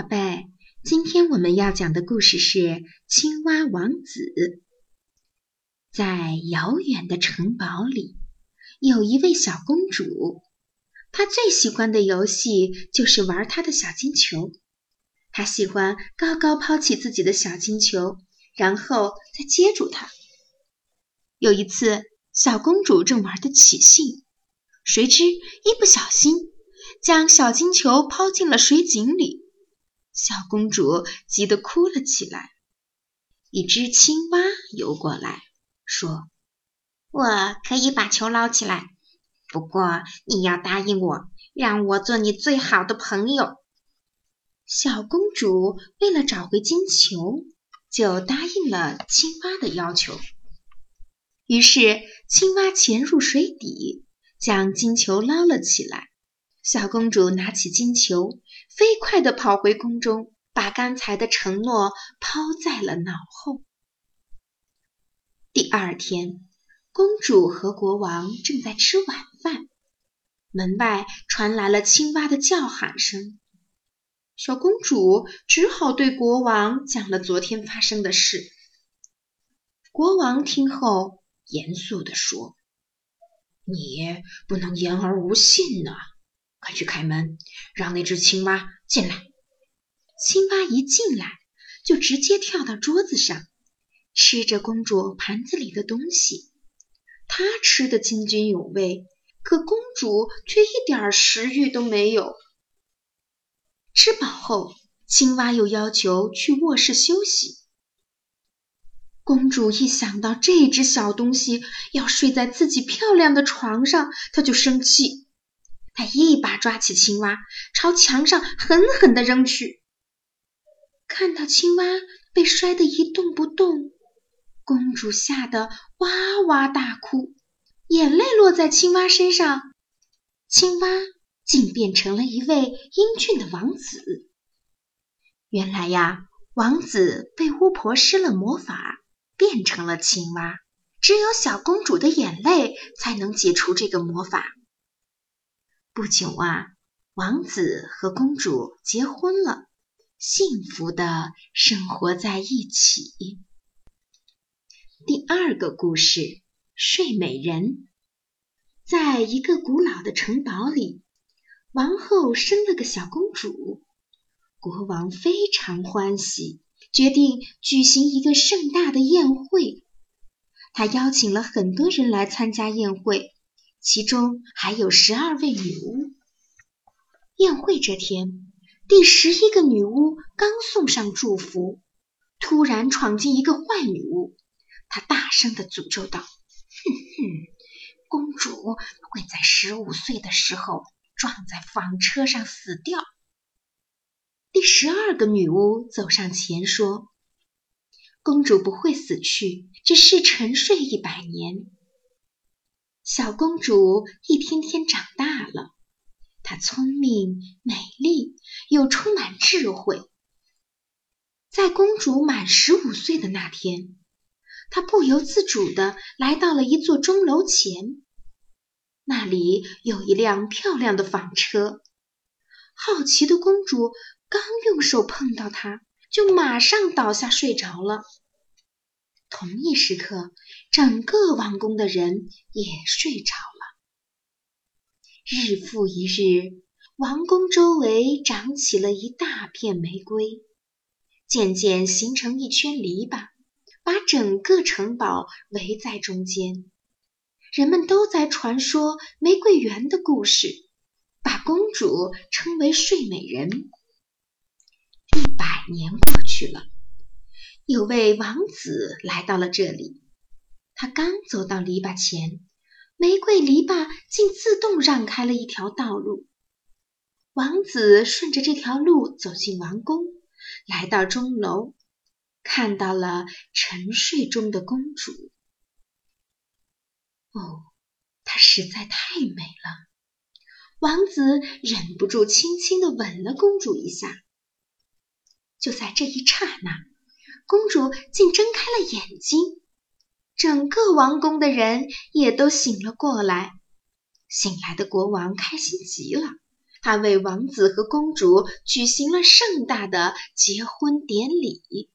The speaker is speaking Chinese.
宝贝，今天我们要讲的故事是《青蛙王子》。在遥远的城堡里，有一位小公主，她最喜欢的游戏就是玩她的小金球。她喜欢高高抛起自己的小金球，然后再接住它。有一次，小公主正玩得起兴，谁知一不小心将小金球抛进了水井里。小公主急得哭了起来。一只青蛙游过来，说：“我可以把球捞起来，不过你要答应我，让我做你最好的朋友。”小公主为了找回金球，就答应了青蛙的要求。于是，青蛙潜入水底，将金球捞了起来。小公主拿起金球，飞快地跑回宫中，把刚才的承诺抛在了脑后。第二天，公主和国王正在吃晚饭，门外传来了青蛙的叫喊声。小公主只好对国王讲了昨天发生的事。国王听后严肃地说：“你不能言而无信呢。”去开门，让那只青蛙进来。青蛙一进来，就直接跳到桌子上，吃着公主盘子里的东西。它吃得津津有味，可公主却一点食欲都没有。吃饱后，青蛙又要求去卧室休息。公主一想到这只小东西要睡在自己漂亮的床上，她就生气。他一把抓起青蛙，朝墙上狠狠地扔去。看到青蛙被摔得一动不动，公主吓得哇哇大哭，眼泪落在青蛙身上，青蛙竟变成了一位英俊的王子。原来呀，王子被巫婆施了魔法，变成了青蛙，只有小公主的眼泪才能解除这个魔法。不久啊，王子和公主结婚了，幸福的生活在一起。第二个故事：睡美人。在一个古老的城堡里，王后生了个小公主，国王非常欢喜，决定举行一个盛大的宴会。他邀请了很多人来参加宴会。其中还有十二位女巫。宴会这天，第十一个女巫刚送上祝福，突然闯进一个坏女巫，她大声的诅咒道：“哼哼，公主会在十五岁的时候撞在纺车上死掉。”第十二个女巫走上前说：“公主不会死去，只是沉睡一百年。”小公主一天天长大了，她聪明、美丽又充满智慧。在公主满十五岁的那天，她不由自主地来到了一座钟楼前，那里有一辆漂亮的纺车。好奇的公主刚用手碰到它，就马上倒下睡着了。同一时刻，整个王宫的人也睡着了。日复一日，王宫周围长起了一大片玫瑰，渐渐形成一圈篱笆，把整个城堡围在中间。人们都在传说玫瑰园的故事，把公主称为睡美人。一百年过去了。有位王子来到了这里，他刚走到篱笆前，玫瑰篱笆竟自动让开了一条道路。王子顺着这条路走进王宫，来到钟楼，看到了沉睡中的公主。哦，她实在太美了！王子忍不住轻轻地吻了公主一下。就在这一刹那。公主竟睁开了眼睛，整个王宫的人也都醒了过来。醒来的国王开心极了，他为王子和公主举行了盛大的结婚典礼。